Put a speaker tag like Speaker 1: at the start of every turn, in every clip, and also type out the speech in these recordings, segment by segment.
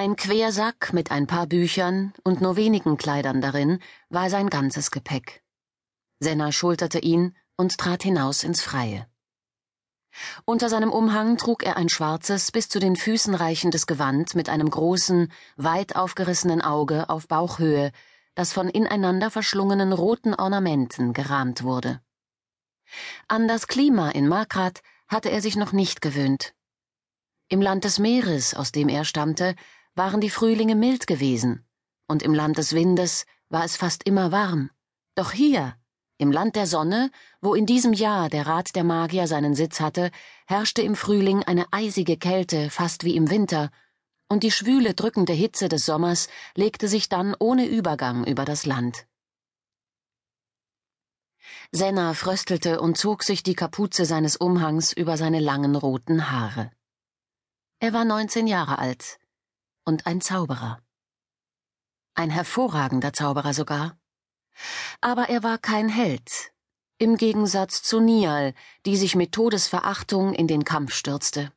Speaker 1: Ein Quersack mit ein paar Büchern und nur wenigen Kleidern darin war sein ganzes Gepäck. Senna schulterte ihn und trat hinaus ins Freie. Unter seinem Umhang trug er ein schwarzes, bis zu den Füßen reichendes Gewand mit einem großen, weit aufgerissenen Auge auf Bauchhöhe, das von ineinander verschlungenen roten Ornamenten gerahmt wurde. An das Klima in Makrat hatte er sich noch nicht gewöhnt. Im Land des Meeres, aus dem er stammte, waren die Frühlinge mild gewesen, und im Land des Windes war es fast immer warm. Doch hier, im Land der Sonne, wo in diesem Jahr der Rat der Magier seinen Sitz hatte, herrschte im Frühling eine eisige Kälte, fast wie im Winter, und die schwüle, drückende Hitze des Sommers legte sich dann ohne Übergang über das Land. Senna fröstelte und zog sich die Kapuze seines Umhangs über seine langen roten Haare. Er war neunzehn Jahre alt und ein Zauberer. Ein hervorragender Zauberer sogar. Aber er war kein Held, im Gegensatz zu Nial, die sich mit Todesverachtung in den Kampf stürzte.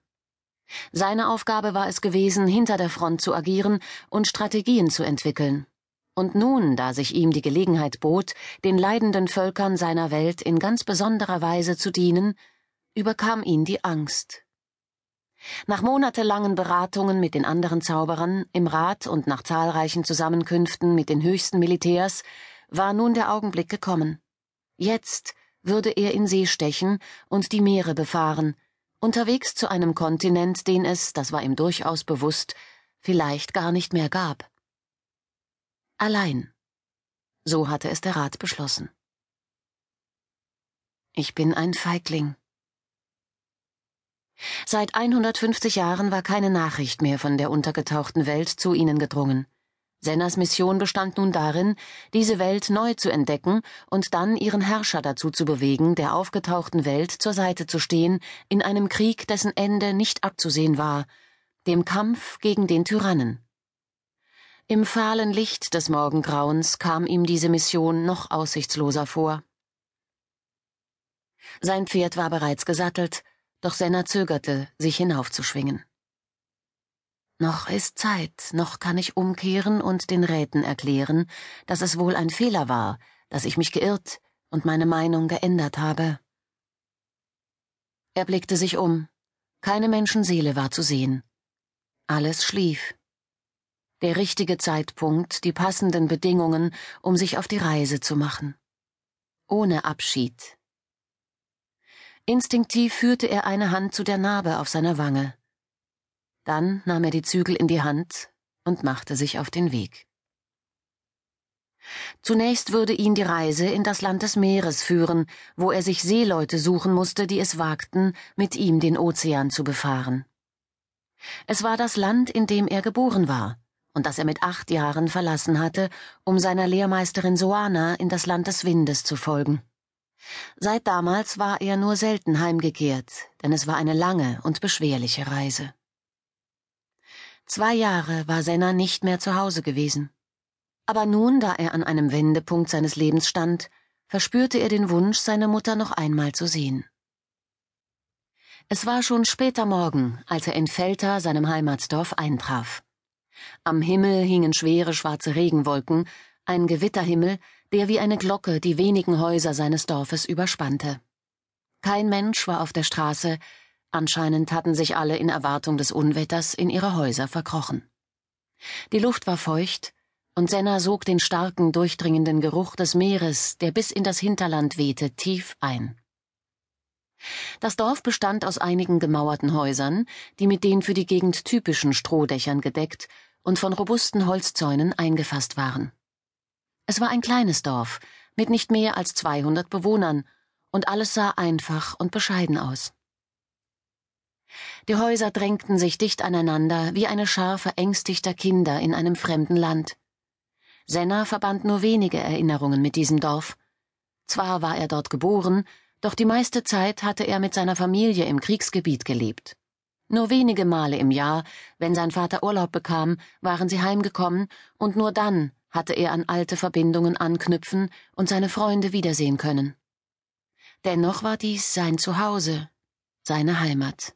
Speaker 1: Seine Aufgabe war es gewesen, hinter der Front zu agieren und Strategien zu entwickeln. Und nun, da sich ihm die Gelegenheit bot, den leidenden Völkern seiner Welt in ganz besonderer Weise zu dienen, überkam ihn die Angst. Nach monatelangen Beratungen mit den anderen Zauberern, im Rat und nach zahlreichen Zusammenkünften mit den höchsten Militärs war nun der Augenblick gekommen. Jetzt würde er in See stechen und die Meere befahren, unterwegs zu einem Kontinent, den es, das war ihm durchaus bewusst, vielleicht gar nicht mehr gab. Allein. So hatte es der Rat beschlossen. Ich bin ein Feigling. Seit 150 Jahren war keine Nachricht mehr von der untergetauchten Welt zu ihnen gedrungen. Sennas Mission bestand nun darin, diese Welt neu zu entdecken und dann ihren Herrscher dazu zu bewegen, der aufgetauchten Welt zur Seite zu stehen, in einem Krieg, dessen Ende nicht abzusehen war, dem Kampf gegen den Tyrannen. Im fahlen Licht des Morgengrauens kam ihm diese Mission noch aussichtsloser vor. Sein Pferd war bereits gesattelt, doch Senna zögerte, sich hinaufzuschwingen. Noch ist Zeit, noch kann ich umkehren und den Räten erklären, dass es wohl ein Fehler war, dass ich mich geirrt und meine Meinung geändert habe. Er blickte sich um. Keine Menschenseele war zu sehen. Alles schlief. Der richtige Zeitpunkt, die passenden Bedingungen, um sich auf die Reise zu machen. Ohne Abschied. Instinktiv führte er eine Hand zu der Narbe auf seiner Wange. Dann nahm er die Zügel in die Hand und machte sich auf den Weg. Zunächst würde ihn die Reise in das Land des Meeres führen, wo er sich Seeleute suchen musste, die es wagten, mit ihm den Ozean zu befahren. Es war das Land, in dem er geboren war und das er mit acht Jahren verlassen hatte, um seiner Lehrmeisterin Soana in das Land des Windes zu folgen. Seit damals war er nur selten heimgekehrt, denn es war eine lange und beschwerliche Reise. Zwei Jahre war Senna nicht mehr zu Hause gewesen. Aber nun, da er an einem Wendepunkt seines Lebens stand, verspürte er den Wunsch, seine Mutter noch einmal zu sehen. Es war schon später Morgen, als er in Velta, seinem Heimatsdorf, eintraf. Am Himmel hingen schwere schwarze Regenwolken, ein Gewitterhimmel, der wie eine Glocke die wenigen Häuser seines Dorfes überspannte. Kein Mensch war auf der Straße, Anscheinend hatten sich alle in Erwartung des Unwetters in ihre Häuser verkrochen. Die Luft war feucht, und Senna sog den starken, durchdringenden Geruch des Meeres, der bis in das Hinterland wehte, tief ein. Das Dorf bestand aus einigen gemauerten Häusern, die mit den für die Gegend typischen Strohdächern gedeckt und von robusten Holzzäunen eingefasst waren. Es war ein kleines Dorf mit nicht mehr als 200 Bewohnern, und alles sah einfach und bescheiden aus. Die Häuser drängten sich dicht aneinander wie eine Schar verängstigter Kinder in einem fremden Land. Senna verband nur wenige Erinnerungen mit diesem Dorf. Zwar war er dort geboren, doch die meiste Zeit hatte er mit seiner Familie im Kriegsgebiet gelebt. Nur wenige Male im Jahr, wenn sein Vater Urlaub bekam, waren sie heimgekommen, und nur dann hatte er an alte Verbindungen anknüpfen und seine Freunde wiedersehen können. Dennoch war dies sein Zuhause, seine Heimat.